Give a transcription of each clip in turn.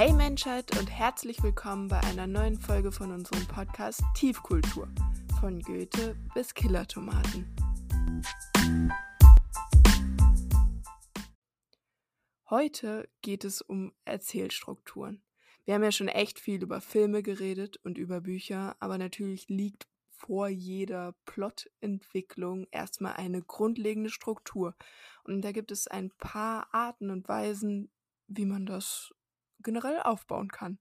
Hey Menschheit und herzlich willkommen bei einer neuen Folge von unserem Podcast Tiefkultur. Von Goethe bis Killertomaten. Heute geht es um Erzählstrukturen. Wir haben ja schon echt viel über Filme geredet und über Bücher, aber natürlich liegt vor jeder Plotentwicklung erstmal eine grundlegende Struktur. Und da gibt es ein paar Arten und Weisen, wie man das generell aufbauen kann.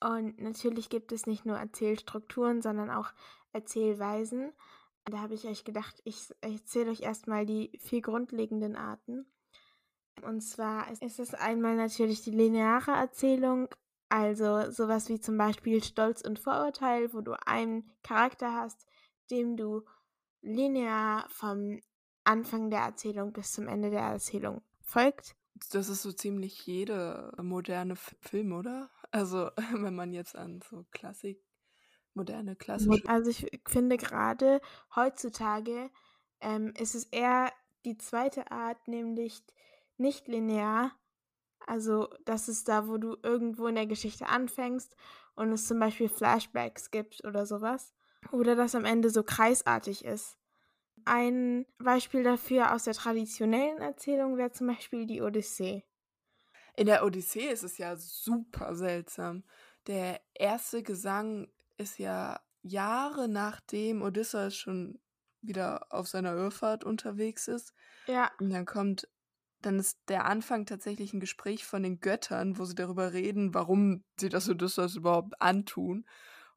Und natürlich gibt es nicht nur Erzählstrukturen, sondern auch Erzählweisen. Da habe ich euch gedacht, ich erzähle euch erstmal die vier grundlegenden Arten. Und zwar ist es einmal natürlich die lineare Erzählung, also sowas wie zum Beispiel Stolz und Vorurteil, wo du einen Charakter hast, dem du linear vom Anfang der Erzählung bis zum Ende der Erzählung folgt. Das ist so ziemlich jede moderne Film, oder? Also wenn man jetzt an so Klassik, moderne klassische. Also ich finde gerade heutzutage ähm, ist es eher die zweite Art, nämlich nicht linear. Also das ist da, wo du irgendwo in der Geschichte anfängst und es zum Beispiel Flashbacks gibt oder sowas. Oder das am Ende so kreisartig ist. Ein Beispiel dafür aus der traditionellen Erzählung wäre zum Beispiel die Odyssee. In der Odyssee ist es ja super seltsam. Der erste Gesang ist ja Jahre nachdem Odysseus schon wieder auf seiner Irrfahrt unterwegs ist. Ja. Und dann kommt, dann ist der Anfang tatsächlich ein Gespräch von den Göttern, wo sie darüber reden, warum sie das Odysseus überhaupt antun.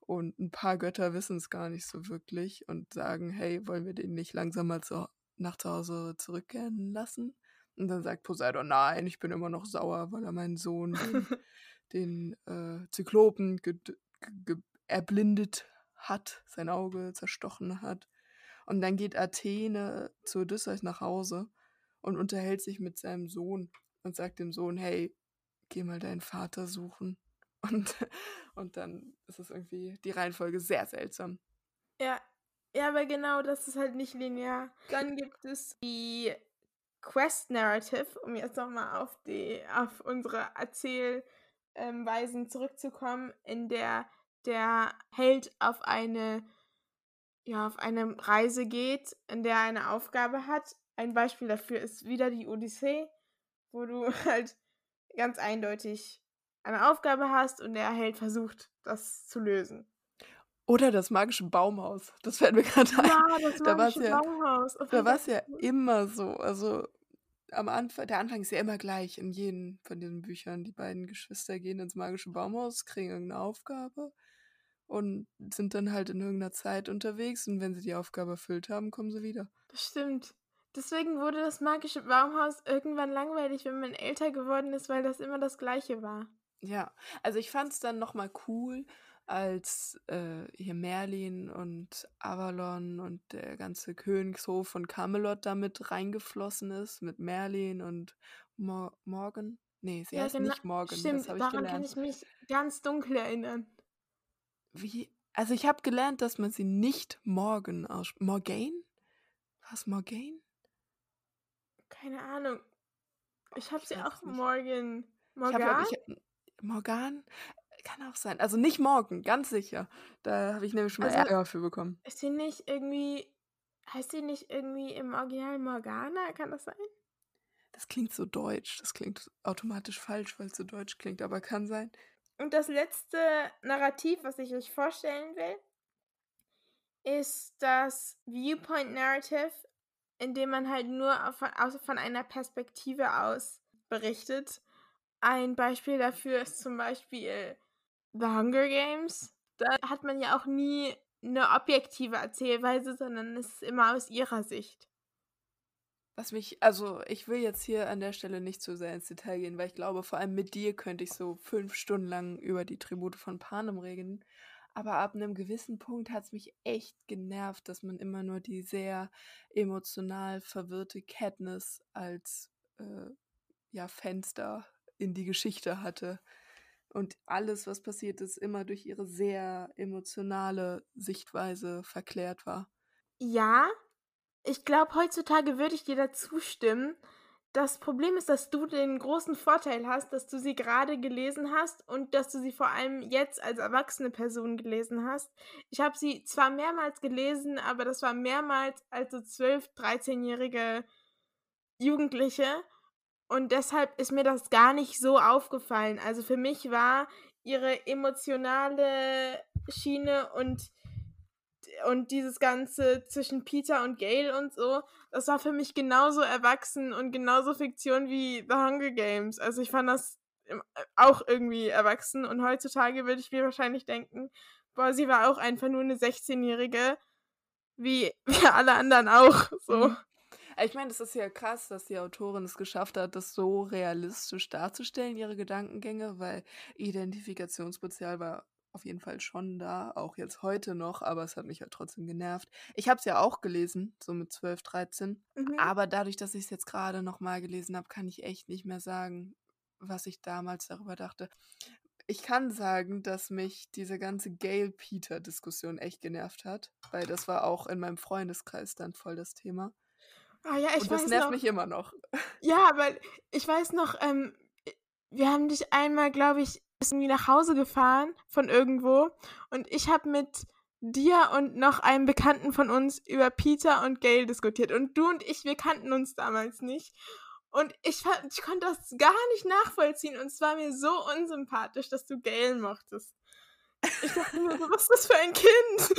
Und ein paar Götter wissen es gar nicht so wirklich und sagen, hey, wollen wir den nicht langsam mal zu, nach zu Hause zurückkehren lassen? Und dann sagt Poseidon, nein, ich bin immer noch sauer, weil er meinen Sohn, den, den äh, Zyklopen, erblindet hat, sein Auge zerstochen hat. Und dann geht Athene zu Odysseus nach Hause und unterhält sich mit seinem Sohn und sagt dem Sohn, hey, geh mal deinen Vater suchen. Und, und dann ist es irgendwie die Reihenfolge sehr seltsam. Ja, ja, aber genau, das ist halt nicht linear. Dann gibt es die Quest Narrative, um jetzt nochmal auf auf unsere Erzählweisen zurückzukommen, in der der Held auf eine, ja, auf eine Reise geht, in der er eine Aufgabe hat. Ein Beispiel dafür ist wieder die Odyssee, wo du halt ganz eindeutig eine Aufgabe hast und der Held versucht, das zu lösen. Oder das magische Baumhaus. Das fällt mir gerade ein. Ja, das magische ja, Baumhaus. Da war es ja immer so. Also am Anfang, der Anfang ist ja immer gleich in jedem von diesen Büchern. Die beiden Geschwister gehen ins magische Baumhaus, kriegen irgendeine Aufgabe und sind dann halt in irgendeiner Zeit unterwegs und wenn sie die Aufgabe erfüllt haben, kommen sie wieder. Das stimmt. Deswegen wurde das magische Baumhaus irgendwann langweilig, wenn man älter geworden ist, weil das immer das gleiche war. Ja, also ich fand es dann nochmal cool, als äh, hier Merlin und Avalon und der ganze Königshof von Camelot damit reingeflossen ist, mit Merlin und Mor Morgan. Nee, sie ja, heißt genau, nicht Morgan. Stimmt, das daran kann ich mich ganz dunkel erinnern. Wie? Also ich habe gelernt, dass man sie nicht Morgan ausspricht. Morgaine? Was, Morgaine? Keine Ahnung. Ich habe sie auch Morgan. Morgan? Ich hab, ich Morgan? Kann auch sein. Also nicht morgen, ganz sicher. Da habe ich nämlich schon mal also, Ärger für bekommen. Ist sie nicht irgendwie. Heißt sie nicht irgendwie im Original Morgana? Kann das sein? Das klingt so deutsch. Das klingt automatisch falsch, weil es so deutsch klingt, aber kann sein. Und das letzte Narrativ, was ich euch vorstellen will, ist das Viewpoint Narrative, in dem man halt nur von, von einer Perspektive aus berichtet. Ein Beispiel dafür ist zum Beispiel The Hunger Games. Da hat man ja auch nie eine objektive Erzählweise, sondern es ist immer aus ihrer Sicht. Was mich, also ich will jetzt hier an der Stelle nicht zu sehr ins Detail gehen, weil ich glaube, vor allem mit dir könnte ich so fünf Stunden lang über die Tribute von Panem reden. Aber ab einem gewissen Punkt hat es mich echt genervt, dass man immer nur die sehr emotional verwirrte Katniss als äh, ja, Fenster in die Geschichte hatte. Und alles, was passiert ist, immer durch ihre sehr emotionale Sichtweise verklärt war. Ja, ich glaube, heutzutage würde ich dir dazu stimmen, das Problem ist, dass du den großen Vorteil hast, dass du sie gerade gelesen hast und dass du sie vor allem jetzt als erwachsene Person gelesen hast. Ich habe sie zwar mehrmals gelesen, aber das war mehrmals als so 12-, 13-jährige Jugendliche. Und deshalb ist mir das gar nicht so aufgefallen. Also für mich war ihre emotionale Schiene und und dieses Ganze zwischen Peter und Gail und so, das war für mich genauso erwachsen und genauso Fiktion wie The Hunger Games. Also ich fand das äh, auch irgendwie erwachsen und heutzutage würde ich mir wahrscheinlich denken, boah, sie war auch einfach nur eine 16-Jährige, wie wir alle anderen auch. So. Ich meine, es ist ja krass, dass die Autorin es geschafft hat, das so realistisch darzustellen, ihre Gedankengänge, weil Identifikationspotenzial war auf jeden Fall schon da, auch jetzt heute noch, aber es hat mich halt trotzdem genervt. Ich habe es ja auch gelesen, so mit 12, 13, mhm. aber dadurch, dass ich es jetzt gerade nochmal gelesen habe, kann ich echt nicht mehr sagen, was ich damals darüber dachte. Ich kann sagen, dass mich diese ganze Gail-Peter-Diskussion echt genervt hat, weil das war auch in meinem Freundeskreis dann voll das Thema. Ah ja, ich Und das nervt noch, mich immer noch. Ja, weil ich weiß noch, ähm, wir haben dich einmal, glaube ich, irgendwie nach Hause gefahren von irgendwo und ich habe mit dir und noch einem Bekannten von uns über Peter und Gail diskutiert. Und du und ich, wir kannten uns damals nicht. Und ich, ich konnte das gar nicht nachvollziehen. Und es war mir so unsympathisch, dass du Gail mochtest. Ich dachte mir so, was ist das für ein Kind?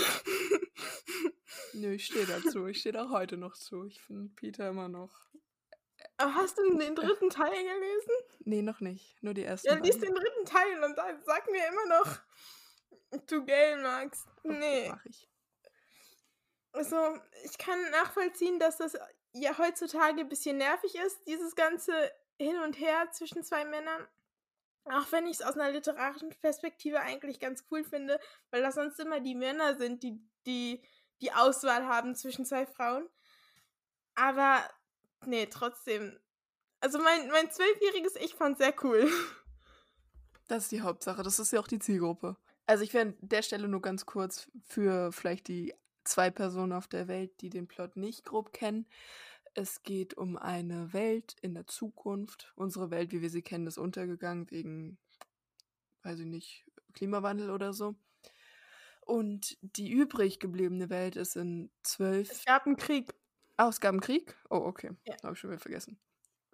Nö, ich stehe dazu. Ich stehe da heute noch zu. Ich finde Peter immer noch aber hast du den dritten Teil gelesen? Nee, noch nicht. Nur die ersten. Ja, liest den dritten Teil und dann sag mir immer noch, du Gale magst. Nee. Mach ich. Also, ich kann nachvollziehen, dass das ja heutzutage ein bisschen nervig ist, dieses ganze Hin und Her zwischen zwei Männern. Auch wenn ich es aus einer literarischen Perspektive eigentlich ganz cool finde, weil das sonst immer die Männer sind, die die, die Auswahl haben zwischen zwei Frauen. Aber nee, trotzdem. Also mein, mein zwölfjähriges Ich fand sehr cool. Das ist die Hauptsache. Das ist ja auch die Zielgruppe. Also ich wäre an der Stelle nur ganz kurz für vielleicht die zwei Personen auf der Welt, die den Plot nicht grob kennen. Es geht um eine Welt in der Zukunft. Unsere Welt, wie wir sie kennen, ist untergegangen wegen, weiß ich nicht, Klimawandel oder so. Und die übrig gebliebene Welt ist in zwölf. Es gab einen Krieg. Ah, es gab einen Krieg? Oh, okay. Ja. Habe ich schon wieder vergessen.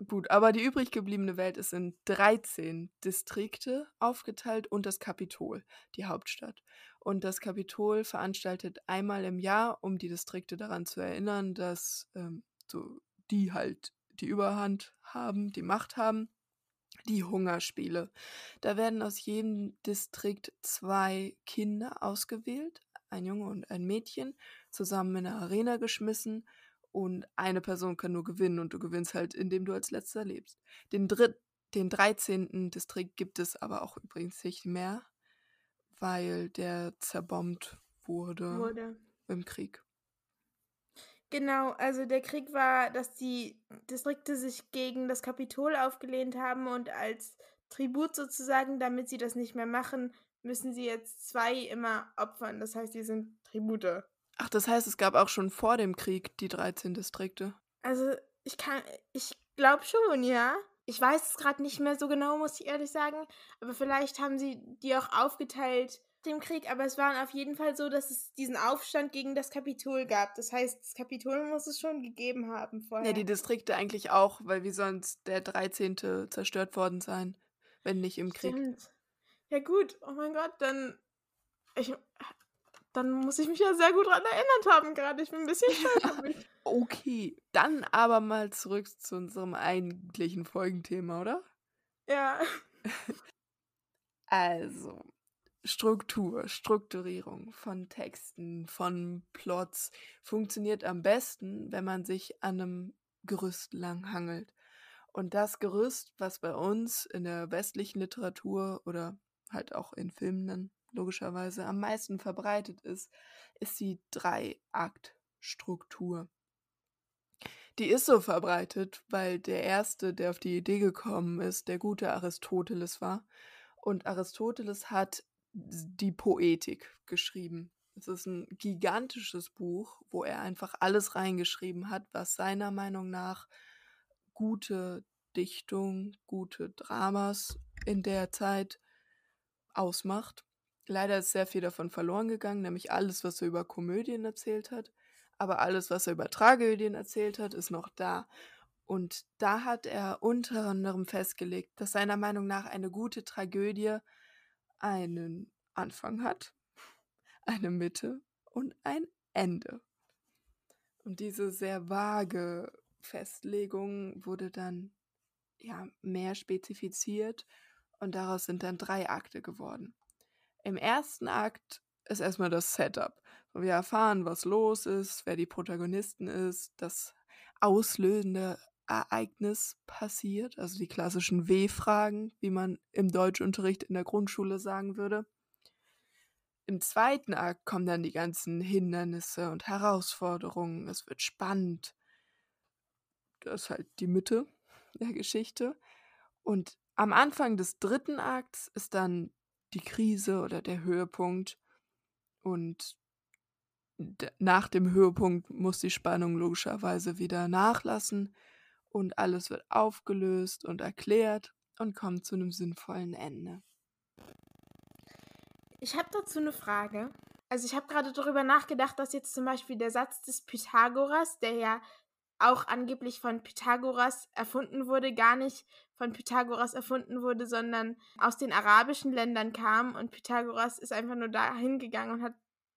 Gut, aber die übrig gebliebene Welt ist in 13 Distrikte aufgeteilt und das Kapitol, die Hauptstadt. Und das Kapitol veranstaltet einmal im Jahr, um die Distrikte daran zu erinnern, dass ähm, so die halt die Überhand haben, die Macht haben, die Hungerspiele. Da werden aus jedem Distrikt zwei Kinder ausgewählt, ein Junge und ein Mädchen, zusammen in eine Arena geschmissen und eine Person kann nur gewinnen und du gewinnst halt, indem du als letzter lebst. Den, dritt, den 13. Distrikt gibt es aber auch übrigens nicht mehr, weil der zerbombt wurde, wurde. im Krieg. Genau, also der Krieg war, dass die Distrikte sich gegen das Kapitol aufgelehnt haben und als Tribut sozusagen, damit sie das nicht mehr machen, müssen sie jetzt zwei immer opfern. Das heißt, die sind Tribute. Ach, das heißt, es gab auch schon vor dem Krieg die 13 Distrikte. Also, ich kann, ich glaube schon, ja. Ich weiß es gerade nicht mehr so genau, muss ich ehrlich sagen. Aber vielleicht haben sie die auch aufgeteilt dem Krieg. Aber es war auf jeden Fall so, dass es diesen Aufstand gegen das Kapitol gab. Das heißt, das Kapitol muss es schon gegeben haben vorher. Ja, die Distrikte eigentlich auch, weil wie sonst der 13. zerstört worden sein, wenn nicht im Krieg. Stimmt. Ja gut, oh mein Gott, dann ich dann muss ich mich ja sehr gut daran erinnert haben gerade. Ich bin ein bisschen stolz. Okay, dann aber mal zurück zu unserem eigentlichen Folgenthema, oder? Ja. Also, Struktur, Strukturierung von Texten, von Plots funktioniert am besten, wenn man sich an einem Gerüst langhangelt. Und das Gerüst, was bei uns in der westlichen Literatur oder halt auch in Filmen logischerweise am meisten verbreitet ist, ist die Drei-Akt-Struktur. Die ist so verbreitet, weil der erste, der auf die Idee gekommen ist, der gute Aristoteles war. Und Aristoteles hat die Poetik geschrieben. Es ist ein gigantisches Buch, wo er einfach alles reingeschrieben hat, was seiner Meinung nach gute Dichtung, gute Dramas in der Zeit ausmacht. Leider ist sehr viel davon verloren gegangen, nämlich alles, was er über Komödien erzählt hat. Aber alles, was er über Tragödien erzählt hat, ist noch da. Und da hat er unter anderem festgelegt, dass seiner Meinung nach eine gute Tragödie einen Anfang hat, eine Mitte und ein Ende. Und diese sehr vage Festlegung wurde dann ja mehr spezifiziert und daraus sind dann drei Akte geworden. Im ersten Akt ist erstmal das Setup. Wir erfahren, was los ist, wer die Protagonisten ist, das auslösende Ereignis passiert, also die klassischen W-Fragen, wie man im Deutschunterricht in der Grundschule sagen würde. Im zweiten Akt kommen dann die ganzen Hindernisse und Herausforderungen. Es wird spannend. Das ist halt die Mitte der Geschichte. Und am Anfang des dritten Akts ist dann die Krise oder der Höhepunkt. Und nach dem Höhepunkt muss die Spannung logischerweise wieder nachlassen und alles wird aufgelöst und erklärt und kommt zu einem sinnvollen Ende. Ich habe dazu eine Frage. Also ich habe gerade darüber nachgedacht, dass jetzt zum Beispiel der Satz des Pythagoras, der ja auch angeblich von Pythagoras erfunden wurde, gar nicht von Pythagoras erfunden wurde, sondern aus den arabischen Ländern kam und Pythagoras ist einfach nur da hingegangen und hat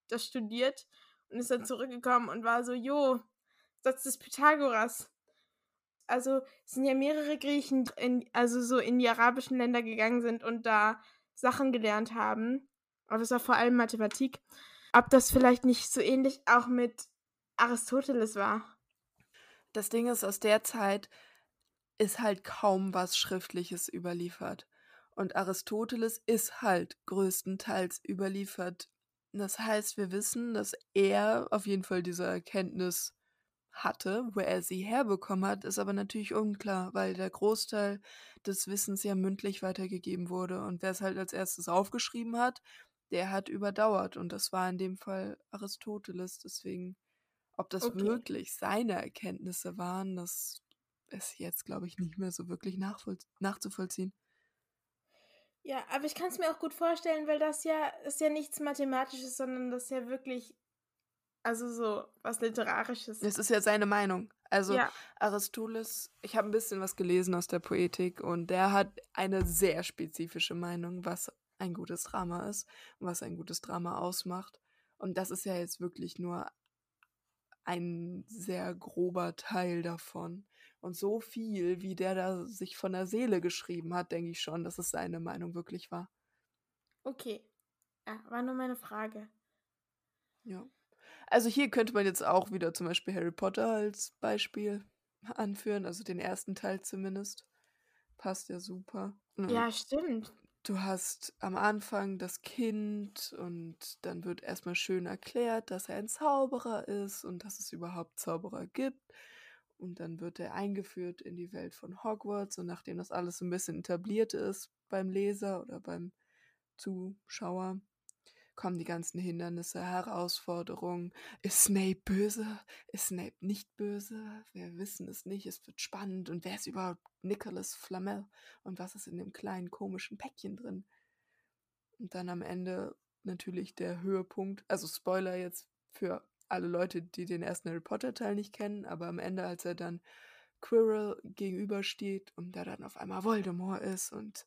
das studiert und ist dann zurückgekommen und war so, jo, Satz des Pythagoras. Also es sind ja mehrere Griechen, in, also so in die arabischen Länder gegangen sind und da Sachen gelernt haben. Aber es war vor allem Mathematik. Ob das vielleicht nicht so ähnlich auch mit Aristoteles war. Das Ding ist, aus der Zeit ist halt kaum was Schriftliches überliefert. Und Aristoteles ist halt größtenteils überliefert. Das heißt, wir wissen, dass er auf jeden Fall diese Erkenntnis hatte, wo er sie herbekommen hat, ist aber natürlich unklar, weil der Großteil des Wissens ja mündlich weitergegeben wurde. Und wer es halt als erstes aufgeschrieben hat, der hat überdauert. Und das war in dem Fall Aristoteles. Deswegen ob das okay. wirklich seine Erkenntnisse waren, das ist jetzt, glaube ich, nicht mehr so wirklich nachzuvollziehen. Ja, aber ich kann es mir auch gut vorstellen, weil das ja ist ja nichts Mathematisches, sondern das ist ja wirklich, also so was Literarisches. Das ist ja seine Meinung. Also ja. Aristoteles, ich habe ein bisschen was gelesen aus der Poetik und der hat eine sehr spezifische Meinung, was ein gutes Drama ist und was ein gutes Drama ausmacht. Und das ist ja jetzt wirklich nur ein sehr grober Teil davon. Und so viel, wie der da sich von der Seele geschrieben hat, denke ich schon, dass es seine Meinung wirklich war. Okay. Ja, war nur meine Frage. Ja. Also hier könnte man jetzt auch wieder zum Beispiel Harry Potter als Beispiel anführen, also den ersten Teil zumindest. Passt ja super. Ja, stimmt du hast am Anfang das Kind und dann wird erstmal schön erklärt, dass er ein Zauberer ist und dass es überhaupt Zauberer gibt. Und dann wird er eingeführt in die Welt von Hogwarts und nachdem das alles ein bisschen etabliert ist beim Leser oder beim Zuschauer, kommen die ganzen Hindernisse, Herausforderungen. Ist Snape böse? Ist Snape nicht böse? Wir wissen es nicht. Es wird spannend. Und wer ist überhaupt Nicholas Flamel? Und was ist in dem kleinen komischen Päckchen drin? Und dann am Ende natürlich der Höhepunkt. Also Spoiler jetzt für alle Leute, die den ersten Harry Potter Teil nicht kennen, aber am Ende, als er dann Quirrell gegenübersteht und da dann auf einmal Voldemort ist und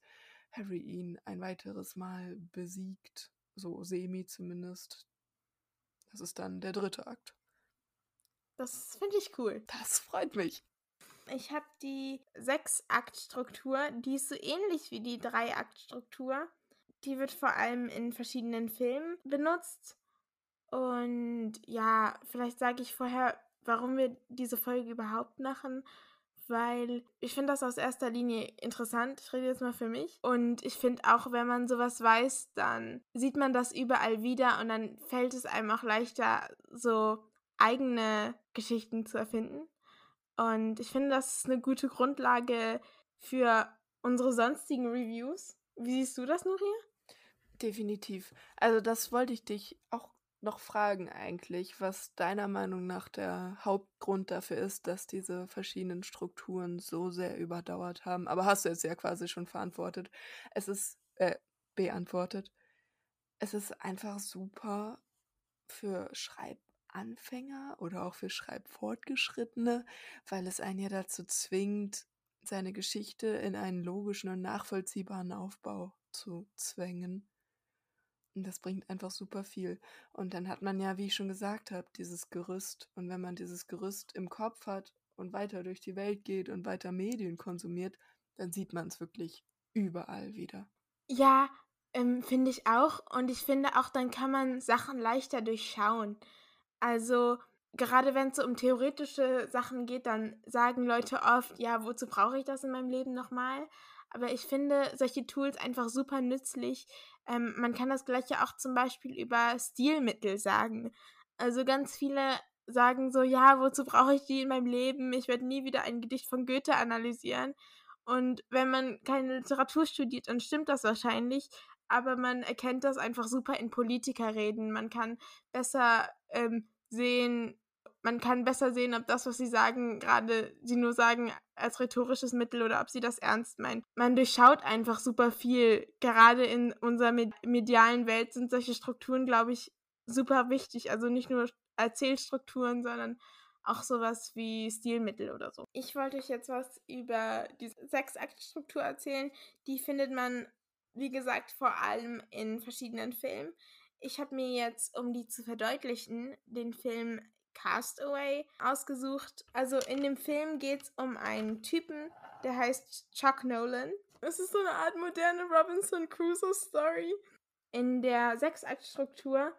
Harry ihn ein weiteres Mal besiegt so semi zumindest. Das ist dann der dritte Akt. Das finde ich cool. Das freut mich. Ich habe die Sechs-Akt-Struktur, die ist so ähnlich wie die Drei-Akt-Struktur. Die wird vor allem in verschiedenen Filmen benutzt. Und ja, vielleicht sage ich vorher, warum wir diese Folge überhaupt machen weil ich finde das aus erster Linie interessant. Ich rede jetzt mal für mich. Und ich finde auch, wenn man sowas weiß, dann sieht man das überall wieder und dann fällt es einem auch leichter, so eigene Geschichten zu erfinden. Und ich finde, das ist eine gute Grundlage für unsere sonstigen Reviews. Wie siehst du das, Nuria? Definitiv. Also das wollte ich dich auch noch fragen eigentlich, was deiner Meinung nach der Hauptgrund dafür ist, dass diese verschiedenen Strukturen so sehr überdauert haben. Aber hast du jetzt ja quasi schon verantwortet. Es ist äh, beantwortet. Es ist einfach super für Schreibanfänger oder auch für Schreibfortgeschrittene, weil es einen ja dazu zwingt, seine Geschichte in einen logischen und nachvollziehbaren Aufbau zu zwängen. Und das bringt einfach super viel. Und dann hat man ja, wie ich schon gesagt habe, dieses Gerüst. Und wenn man dieses Gerüst im Kopf hat und weiter durch die Welt geht und weiter Medien konsumiert, dann sieht man es wirklich überall wieder. Ja, ähm, finde ich auch. Und ich finde auch, dann kann man Sachen leichter durchschauen. Also gerade wenn es so um theoretische Sachen geht, dann sagen Leute oft, ja, wozu brauche ich das in meinem Leben nochmal? Aber ich finde solche Tools einfach super nützlich. Ähm, man kann das gleiche auch zum Beispiel über Stilmittel sagen. Also ganz viele sagen so, ja, wozu brauche ich die in meinem Leben? Ich werde nie wieder ein Gedicht von Goethe analysieren. Und wenn man keine Literatur studiert, dann stimmt das wahrscheinlich. Aber man erkennt das einfach super in Politikerreden. Man kann besser ähm, sehen, man kann besser sehen, ob das, was sie sagen, gerade sie nur sagen als rhetorisches Mittel oder ob sie das ernst meinen. Man durchschaut einfach super viel. Gerade in unserer medialen Welt sind solche Strukturen, glaube ich, super wichtig. Also nicht nur Erzählstrukturen, sondern auch sowas wie Stilmittel oder so. Ich wollte euch jetzt was über die Sechsaktstruktur erzählen. Die findet man, wie gesagt, vor allem in verschiedenen Filmen. Ich habe mir jetzt, um die zu verdeutlichen, den Film Castaway ausgesucht. Also in dem Film geht es um einen Typen, der heißt Chuck Nolan. Es ist so eine Art moderne Robinson Crusoe Story. In der Sechsaktstruktur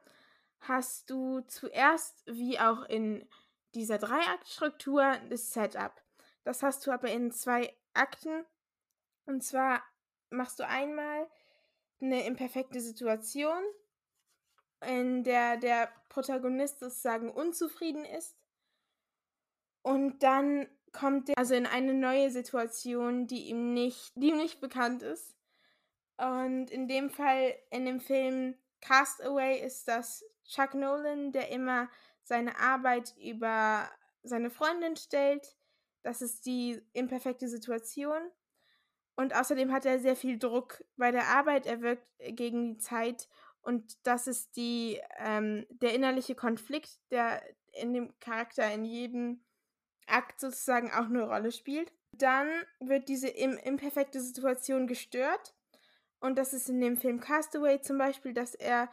hast du zuerst, wie auch in dieser Dreiaktstruktur, das Setup. Das hast du aber in zwei Akten. Und zwar machst du einmal eine imperfekte Situation, in der der Protagonist sozusagen unzufrieden ist. Und dann kommt er also in eine neue Situation, die ihm nicht, die ihm nicht bekannt ist. Und in dem Fall, in dem Film Castaway, ist das Chuck Nolan, der immer seine Arbeit über seine Freundin stellt. Das ist die imperfekte Situation. Und außerdem hat er sehr viel Druck bei der Arbeit. Er wirkt gegen die Zeit und das ist die, ähm, der innerliche Konflikt, der in dem Charakter in jedem Akt sozusagen auch eine Rolle spielt. Dann wird diese im imperfekte Situation gestört. Und das ist in dem Film Castaway zum Beispiel, dass er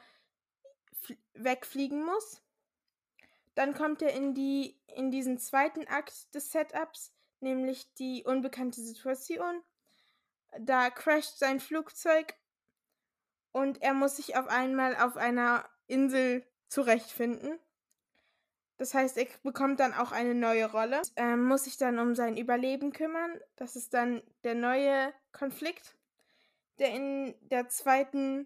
wegfliegen muss. Dann kommt er in, die, in diesen zweiten Akt des Setups, nämlich die unbekannte Situation. Da crasht sein Flugzeug und er muss sich auf einmal auf einer Insel zurechtfinden. Das heißt, er bekommt dann auch eine neue Rolle, er muss sich dann um sein Überleben kümmern. Das ist dann der neue Konflikt, der in der zweiten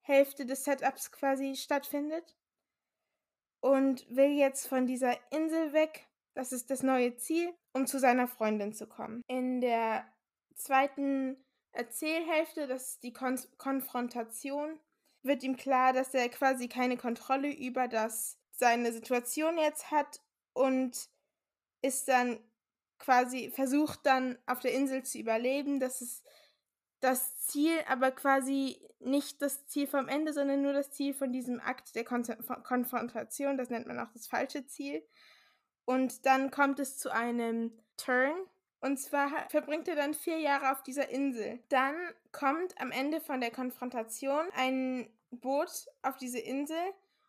Hälfte des Setups quasi stattfindet. Und will jetzt von dieser Insel weg. Das ist das neue Ziel, um zu seiner Freundin zu kommen. In der zweiten Erzählhälfte, das ist die Kon Konfrontation, wird ihm klar, dass er quasi keine Kontrolle über das seine Situation jetzt hat und ist dann quasi versucht dann auf der Insel zu überleben. Das ist das Ziel, aber quasi nicht das Ziel vom Ende, sondern nur das Ziel von diesem Akt der Kon Konfrontation. Das nennt man auch das falsche Ziel. Und dann kommt es zu einem Turn, und zwar verbringt er dann vier Jahre auf dieser Insel. Dann kommt am Ende von der Konfrontation ein Boot auf diese Insel.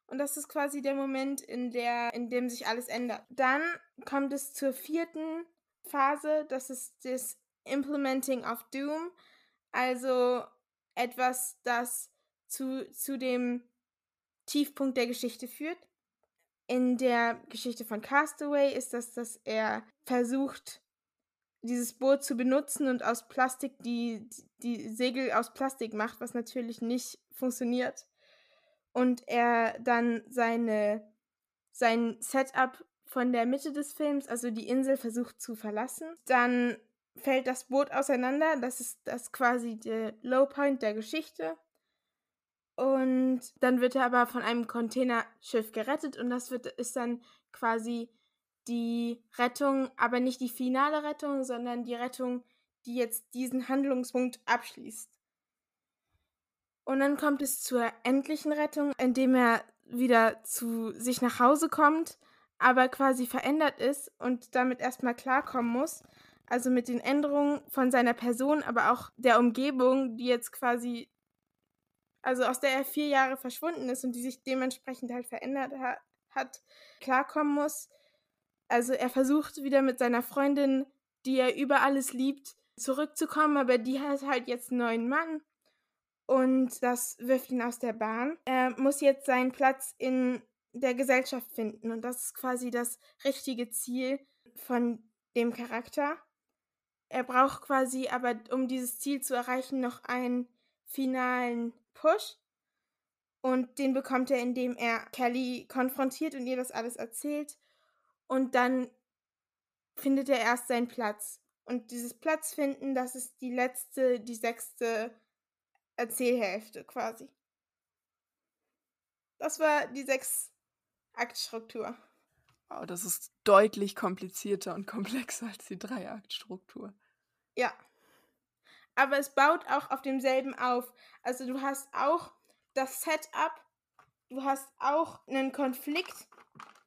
Und das ist quasi der Moment, in, der, in dem sich alles ändert. Dann kommt es zur vierten Phase. Das ist das Implementing of Doom. Also etwas, das zu, zu dem Tiefpunkt der Geschichte führt. In der Geschichte von Castaway ist das, dass er versucht, dieses Boot zu benutzen und aus Plastik die, die Segel aus Plastik macht, was natürlich nicht funktioniert. Und er dann seine, sein Setup von der Mitte des Films, also die Insel, versucht zu verlassen. Dann fällt das Boot auseinander. Das ist das quasi der Low Point der Geschichte. Und dann wird er aber von einem Containerschiff gerettet und das wird, ist dann quasi die Rettung, aber nicht die finale Rettung, sondern die Rettung, die jetzt diesen Handlungspunkt abschließt. Und dann kommt es zur endlichen Rettung, indem er wieder zu sich nach Hause kommt, aber quasi verändert ist und damit erstmal klarkommen muss. Also mit den Änderungen von seiner Person, aber auch der Umgebung, die jetzt quasi, also aus der er vier Jahre verschwunden ist und die sich dementsprechend halt verändert ha hat, klarkommen muss. Also er versucht wieder mit seiner Freundin, die er über alles liebt, zurückzukommen, aber die hat halt jetzt einen neuen Mann und das wirft ihn aus der Bahn. Er muss jetzt seinen Platz in der Gesellschaft finden und das ist quasi das richtige Ziel von dem Charakter. Er braucht quasi aber, um dieses Ziel zu erreichen, noch einen finalen Push. Und den bekommt er, indem er Kelly konfrontiert und ihr das alles erzählt. Und dann findet er erst seinen Platz. Und dieses Platzfinden, das ist die letzte, die sechste Erzählhälfte quasi. Das war die sechs Aktstruktur. Wow, das ist deutlich komplizierter und komplexer als die Dreiaktstruktur. Ja. Aber es baut auch auf demselben auf. Also du hast auch das Setup, du hast auch einen Konflikt,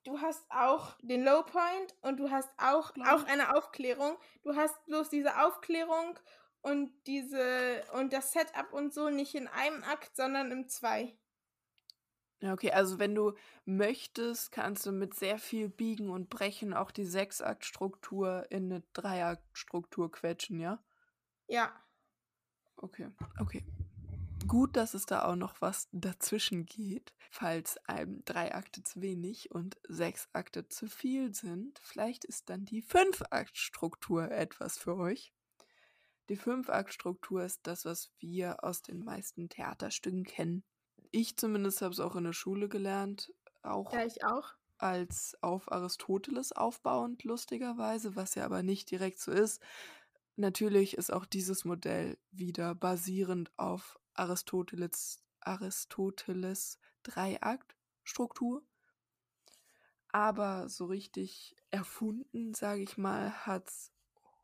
du hast auch den Low Point und du hast auch, auch eine Aufklärung. Du hast bloß diese Aufklärung und diese und das Setup und so nicht in einem Akt, sondern im zwei. Ja, okay, also wenn du möchtest, kannst du mit sehr viel Biegen und Brechen auch die Sechsaktstruktur in eine Dreiaktstruktur quetschen, ja? Ja. Okay, okay. Gut, dass es da auch noch was dazwischen geht, falls einem drei Akte zu wenig und sechs Akte zu viel sind. Vielleicht ist dann die Fünf-Akt-Struktur etwas für euch. Die Fünf-Akt-Struktur ist das, was wir aus den meisten Theaterstücken kennen ich zumindest habe es auch in der Schule gelernt, auch, ja, ich auch als auf Aristoteles aufbauend, lustigerweise, was ja aber nicht direkt so ist. Natürlich ist auch dieses Modell wieder basierend auf Aristoteles, Aristoteles Dreiaktstruktur. Aber so richtig erfunden, sage ich mal, hat's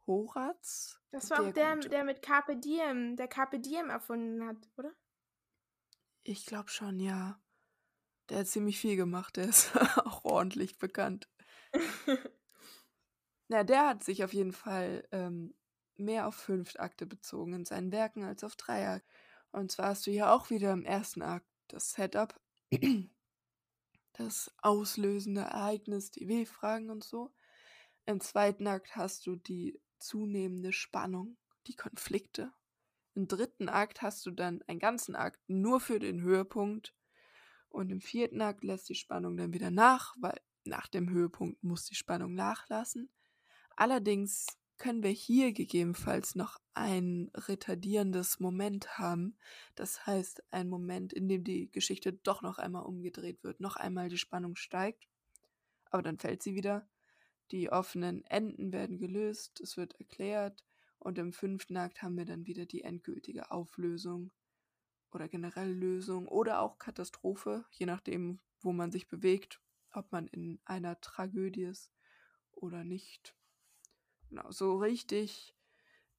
Horaz. Das war auch der, der mit Carpe Diem, der Carpe Diem erfunden hat, oder? Ich glaube schon, ja. Der hat ziemlich viel gemacht, der ist auch ordentlich bekannt. Na, der hat sich auf jeden Fall ähm, mehr auf fünf Akte bezogen in seinen Werken als auf drei Akte. Und zwar hast du hier auch wieder im ersten Akt das Setup, das auslösende Ereignis, die W-Fragen und so. Im zweiten Akt hast du die zunehmende Spannung, die Konflikte im dritten Akt hast du dann einen ganzen Akt nur für den Höhepunkt. Und im vierten Akt lässt die Spannung dann wieder nach, weil nach dem Höhepunkt muss die Spannung nachlassen. Allerdings können wir hier gegebenenfalls noch ein retardierendes Moment haben. Das heißt, ein Moment, in dem die Geschichte doch noch einmal umgedreht wird, noch einmal die Spannung steigt, aber dann fällt sie wieder. Die offenen Enden werden gelöst, es wird erklärt, und im fünften Akt haben wir dann wieder die endgültige Auflösung oder generell Lösung oder auch Katastrophe, je nachdem, wo man sich bewegt, ob man in einer Tragödie ist oder nicht. Genau, so richtig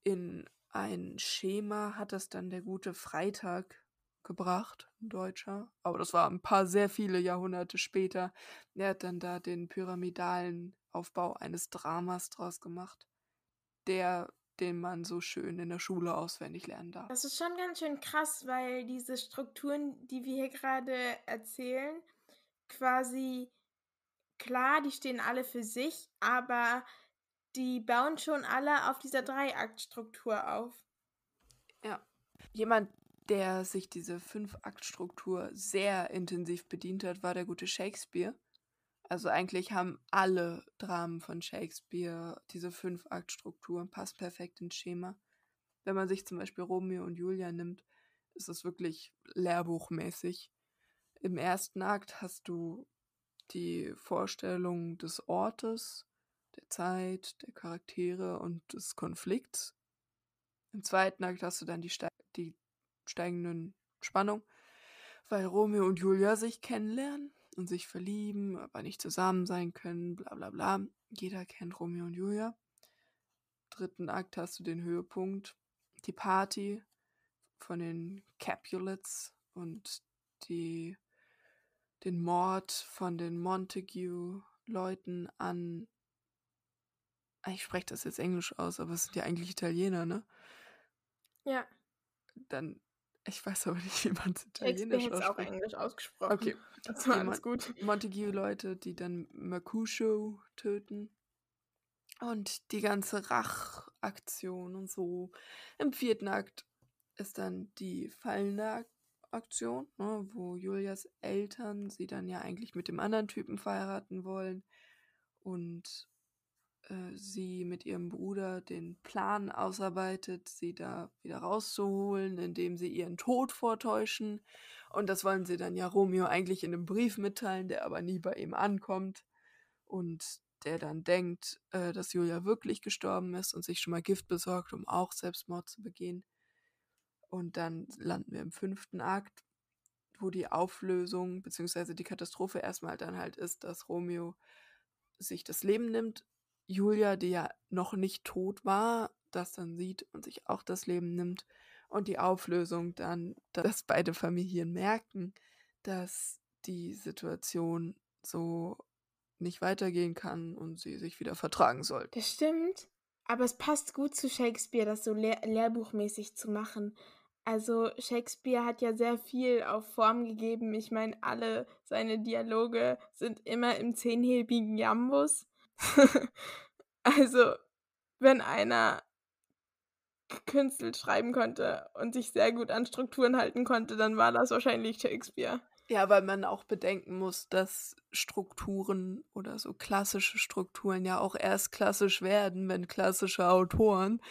in ein Schema hat das dann der gute Freitag gebracht, ein Deutscher. Aber das war ein paar sehr viele Jahrhunderte später. Er hat dann da den pyramidalen Aufbau eines Dramas draus gemacht, der den man so schön in der Schule auswendig lernen darf. Das ist schon ganz schön krass, weil diese Strukturen, die wir hier gerade erzählen, quasi klar, die stehen alle für sich, aber die bauen schon alle auf dieser Dreiaktstruktur auf. Ja. Jemand, der sich diese Fünf-Akt-Struktur sehr intensiv bedient hat, war der gute Shakespeare. Also eigentlich haben alle Dramen von Shakespeare diese Fünf-Akt-Struktur, passt perfekt ins Schema. Wenn man sich zum Beispiel Romeo und Julia nimmt, ist es wirklich lehrbuchmäßig. Im ersten Akt hast du die Vorstellung des Ortes, der Zeit, der Charaktere und des Konflikts. Im zweiten Akt hast du dann die, Ste die steigenden Spannung weil Romeo und Julia sich kennenlernen und sich verlieben, aber nicht zusammen sein können, bla bla bla. Jeder kennt Romeo und Julia. Dritten Akt hast du den Höhepunkt, die Party von den Capulets und die, den Mord von den Montague-Leuten an. Ich spreche das jetzt Englisch aus, aber es sind ja eigentlich Italiener, ne? Ja. Dann ich weiß aber nicht, wie man es italienisch Shakespeare hätte auch ausspricht. Englisch ausgesprochen. Okay. Das war alles gut. Montague-Leute, die dann Mercutio töten. Und die ganze Rachaktion und so. Im vierten Akt ist dann die fallende Ak Aktion, ne, wo Julias Eltern sie dann ja eigentlich mit dem anderen Typen verheiraten wollen und äh, sie mit ihrem Bruder den Plan ausarbeitet, sie da wieder rauszuholen, indem sie ihren Tod vortäuschen. Und das wollen sie dann ja Romeo eigentlich in einem Brief mitteilen, der aber nie bei ihm ankommt. Und der dann denkt, äh, dass Julia wirklich gestorben ist und sich schon mal Gift besorgt, um auch Selbstmord zu begehen. Und dann landen wir im fünften Akt, wo die Auflösung bzw. die Katastrophe erstmal dann halt ist, dass Romeo sich das Leben nimmt. Julia, die ja noch nicht tot war, das dann sieht und sich auch das Leben nimmt. Und die Auflösung dann, dass beide Familien merken, dass die Situation so nicht weitergehen kann und sie sich wieder vertragen sollten. Das stimmt. Aber es passt gut zu Shakespeare, das so lehr lehrbuchmäßig zu machen. Also Shakespeare hat ja sehr viel auf Form gegeben. Ich meine, alle seine Dialoge sind immer im zehnhebigen Jambus. also, wenn einer Künstler schreiben konnte und sich sehr gut an Strukturen halten konnte, dann war das wahrscheinlich Shakespeare. Ja, weil man auch bedenken muss, dass Strukturen oder so klassische Strukturen ja auch erst klassisch werden, wenn klassische Autoren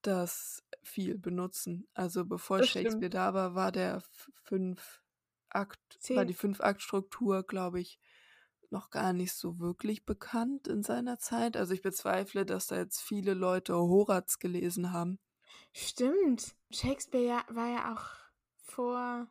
das viel benutzen. Also bevor Das Shakespeare stimmt. da war, war der fünf Akt, war Zehn. die Fünf-Akt-Struktur, glaube ich, noch gar nicht so wirklich bekannt in seiner Zeit. Also ich bezweifle, dass da jetzt viele Leute Horaz gelesen haben. Stimmt. Shakespeare war ja auch vor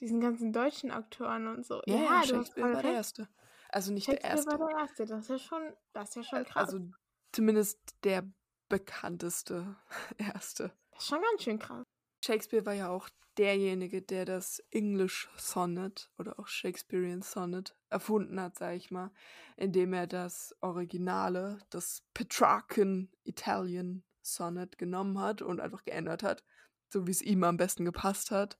diesen ganzen deutschen Autoren und so. Ja, ja, Shakespeare war der. Erste. Also nicht der Shakespeare Erste. war der Erste. Das ist ja schon, das ist ja schon Äh, krass. Also zumindest der bekannteste Erste. das ist schon ganz schön krass. Shakespeare war ja auch derjenige, der das English Sonnet oder auch Shakespearean Sonnet erfunden hat, sag ich mal, indem er das Originale, das Petrarchan Italian Sonnet genommen hat und einfach geändert hat, so wie es ihm am besten gepasst hat.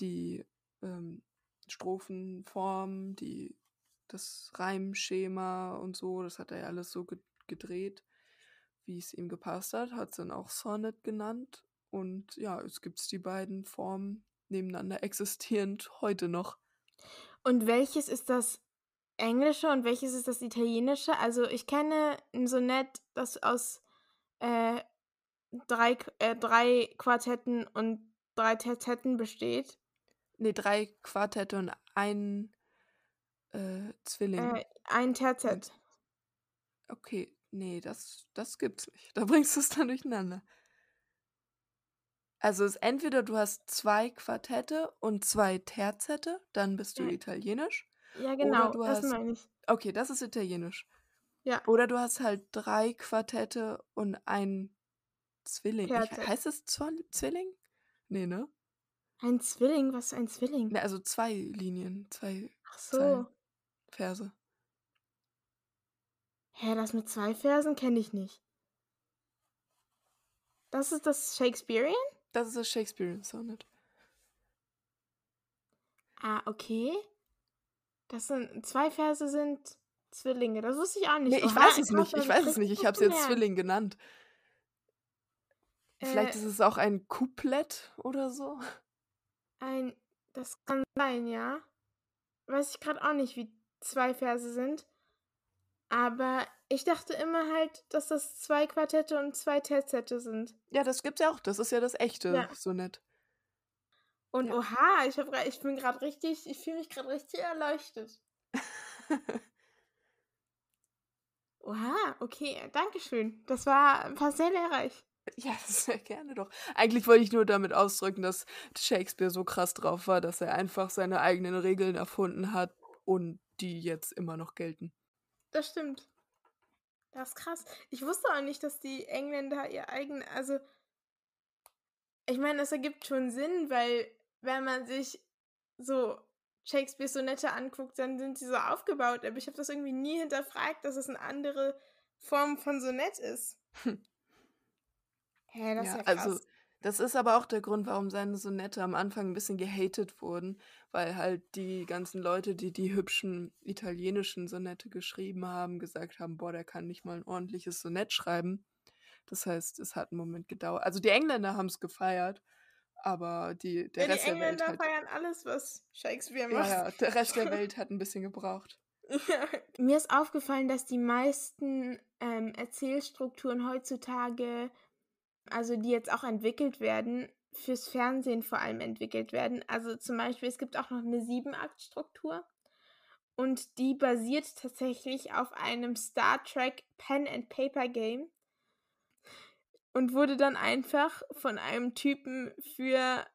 Die ähm, Strophenform, die, das Reimschema und so, das hat er ja alles so ge gedreht, wie es ihm gepasst hat, hat es dann auch Sonnet genannt und ja, jetzt gibt es die beiden Formen nebeneinander existierend heute noch. Und welches ist das Englische und welches ist das Italienische? Also ich kenne ein Sonett, das aus äh, drei, äh, drei Quartetten und drei Terzetten besteht. Ne, drei Quartette und ein äh, Zwilling. Äh, ein Terzett. Okay, nee, das, das gibt's nicht. Da bringst du es dann durcheinander. Also es ist entweder du hast zwei Quartette und zwei Terzette, dann bist du Ja. italienisch. Ja, Oder genau, du das hast. meine ich. Okay, das ist italienisch. Ja. Oder du hast halt drei Quartette und ein Zwilling. Ich, heißt es Zwilling? Nee, ne? Ein Zwilling? Was ist ein Zwilling? Ne, also zwei Linien, zwei Ach so. Zeilen, Verse. Hä, das mit zwei Versen kenne ich nicht. Das ist das Shakespearean? Das ist das Shakespearean Sonnet. Ah, okay. Das sind zwei Verse sind Zwillinge. Das wusste ich auch nicht. Nee, ich weiß es krass, nicht. Ich weiß es nicht. Ich was habe es jetzt. Zwilling genannt. Vielleicht Äh, ist es auch ein Couplet oder so. ein, das kann sein, ja. Weiß ich gerade auch nicht, wie zwei Verse sind. Aber ich dachte immer halt, dass das zwei Quartette und zwei Terzette sind. Ja, das gibt's ja auch. Das ist ja das echte Ja. Sonett. Und Ja. oha, ich, hab, ich bin gerade richtig, ich fühle mich gerade richtig erleuchtet. Oha, okay, danke schön. Das war, war sehr lehrreich. Ja, sehr gerne doch. Eigentlich wollte ich nur damit ausdrücken, dass Shakespeare so krass drauf war, dass er einfach seine eigenen Regeln erfunden hat und die jetzt immer noch gelten. Das stimmt. Das ist krass. Ich wusste auch nicht, dass die Engländer ihr eigen, also ich meine, das ergibt schon Sinn, weil wenn man sich so Shakespeares Sonette anguckt, dann sind sie so aufgebaut, aber ich habe das irgendwie nie hinterfragt, dass es eine andere Form von Sonett ist. Hm. Hä, das ist Ja, ja also krass. Das ist aber auch der Grund, warum seine Sonette am Anfang ein bisschen gehatet wurden, weil halt die ganzen Leute, die die hübschen italienischen Sonette geschrieben haben, gesagt haben: „Boah, der kann nicht mal ein ordentliches Sonett schreiben.“ Das heißt, es hat einen Moment gedauert. Also, die Engländer haben es gefeiert, aber die der Ja, die Rest der Welt Engländer halt feiern alles, was Shakespeare macht. ja, der Rest der Welt hat ein bisschen gebraucht. Ja. Mir ist aufgefallen, dass die meisten, ähm, Erzählstrukturen heutzutage also die jetzt auch entwickelt werden, fürs Fernsehen vor allem entwickelt werden. Also zum Beispiel, es gibt auch noch eine Sieben-Akt-Struktur und die basiert tatsächlich auf einem Star Trek Pen and Paper Game und wurde dann einfach von einem Typen für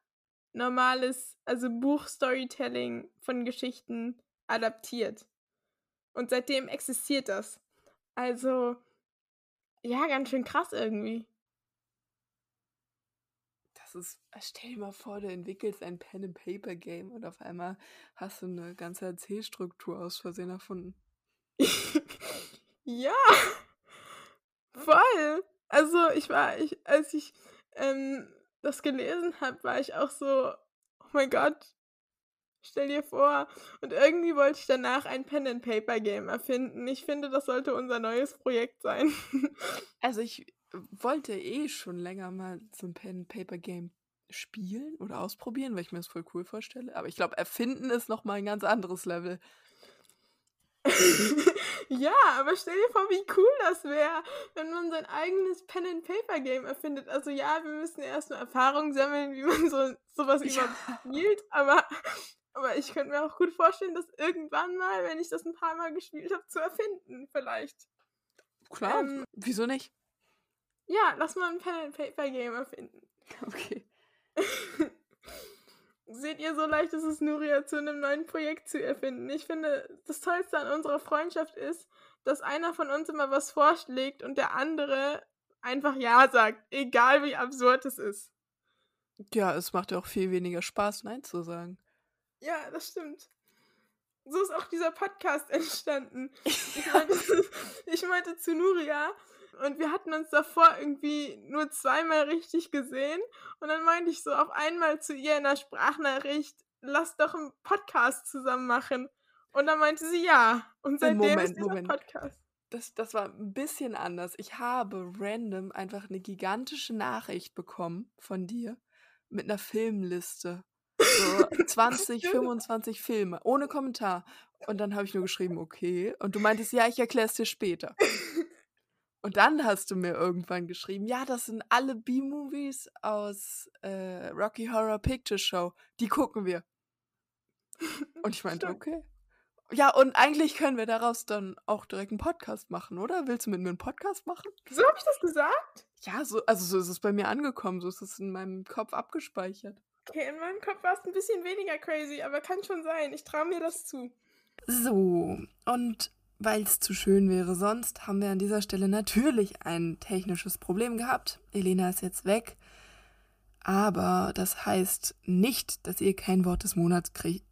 normales, also Buch-Storytelling von Geschichten adaptiert. Und seitdem existiert das. Also, ja, ganz schön krass irgendwie das ist, stell dir mal vor, du entwickelst ein Pen-and-Paper-Game und auf einmal hast du eine ganze Erzählstruktur aus Versehen erfunden. ja, voll. Also ich war, ich, als ich ähm, das gelesen habe, war ich auch so, oh mein Gott, stell dir vor. Und irgendwie wollte ich danach ein Pen-and-Paper-Game erfinden. Ich finde, das sollte unser neues Projekt sein. also ich wollte eh schon länger mal so ein Pen-Paper-Game spielen oder ausprobieren, weil ich mir das voll cool vorstelle. Aber ich glaube, erfinden ist nochmal ein ganz anderes Level. ja, aber stell dir vor, wie cool das wäre, wenn man sein eigenes Pen-and-Paper-Game erfindet. Also ja, wir müssen erstmal Erfahrung sammeln, wie man so sowas ja. überhaupt spielt, aber, aber ich könnte mir auch gut vorstellen, das irgendwann mal, wenn ich das ein paar Mal gespielt habe, zu erfinden, vielleicht. Klar, ähm, wieso nicht? Ja, lass mal ein Pen-and-Paper-Game erfinden. Okay. Seht ihr, so leicht ist es, Nuria zu einem neuen Projekt zu erfinden. Ich finde, das Tollste an unserer Freundschaft ist, dass einer von uns immer was vorschlägt und der andere einfach Ja sagt, egal wie absurd es ist. Ja, es macht ja auch viel weniger Spaß, Nein zu sagen. Ja, das stimmt. So ist auch dieser Podcast entstanden. Ich meinte, ich meinte zu Nuria, und wir hatten uns davor irgendwie nur zweimal richtig gesehen. Und dann meinte ich so auf einmal zu ihr in der Sprachnachricht, lass doch einen Podcast zusammen machen. Und dann meinte sie ja. Und seitdem Moment, ist dieser Moment. Podcast. Das, das war ein bisschen anders. Ich habe random einfach eine gigantische Nachricht bekommen von dir mit einer Filmliste. So 20, 25 Filme, ohne Kommentar. Und dann habe ich nur geschrieben, okay. Und du meintest, ja, ich erkläre es dir später. Und dann hast du mir irgendwann geschrieben, ja, das sind alle B-Movies aus äh, Rocky Horror Picture Show. Die gucken wir. Und ich meinte, okay. Ja, und eigentlich können wir daraus dann auch direkt einen Podcast machen, oder? Willst du mit mir einen Podcast machen? So habe ich das gesagt? Ja, so, also so ist es bei mir angekommen, so ist es in meinem Kopf abgespeichert. Okay, in meinem Kopf war es ein bisschen weniger crazy, aber kann schon sein. Ich traue mir das zu. So, und weil es zu schön wäre sonst, haben wir an dieser Stelle natürlich ein technisches Problem gehabt. Elena ist jetzt weg. Aber das heißt nicht, dass ihr kein Wort des Monats kriegt,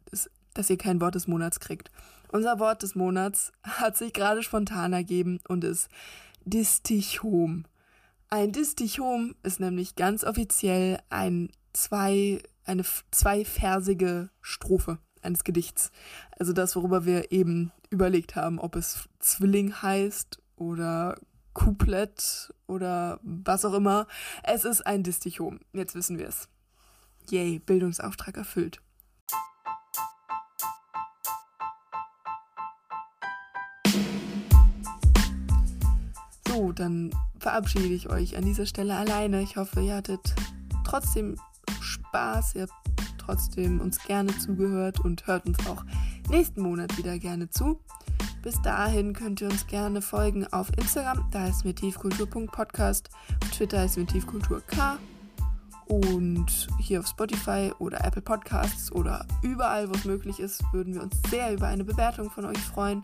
dass ihr kein Wort des Monats kriegt. Unser Wort des Monats hat sich gerade spontan ergeben und ist Distichom. Ein Distichom ist nämlich ganz offiziell ein zwei, eine zweiversige Strophe eines Gedichts. Also das, worüber wir eben überlegt haben, ob es Zwilling heißt oder Couplet oder was auch immer. Es ist ein Distichom. Jetzt wissen wir es. Yay, Bildungsauftrag erfüllt. So, dann verabschiede ich euch an dieser Stelle alleine. Ich hoffe, ihr hattet trotzdem Spaß, ihr habt trotzdem uns gerne zugehört und hört uns auch nächsten Monat wieder gerne zu. Bis dahin könnt ihr uns gerne folgen auf Instagram, da ist mir tiefkultur.podcast, Twitter ist mir tiefkulturk und hier auf Spotify oder Apple Podcasts oder überall, wo es möglich ist, würden wir uns sehr über eine Bewertung von euch freuen.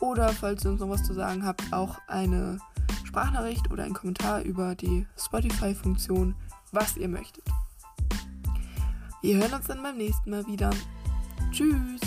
Oder falls ihr uns noch was zu sagen habt, auch eine Sprachnachricht oder einen Kommentar über die Spotify-Funktion, was ihr möchtet. Wir hören uns dann beim nächsten Mal wieder. Tschüss!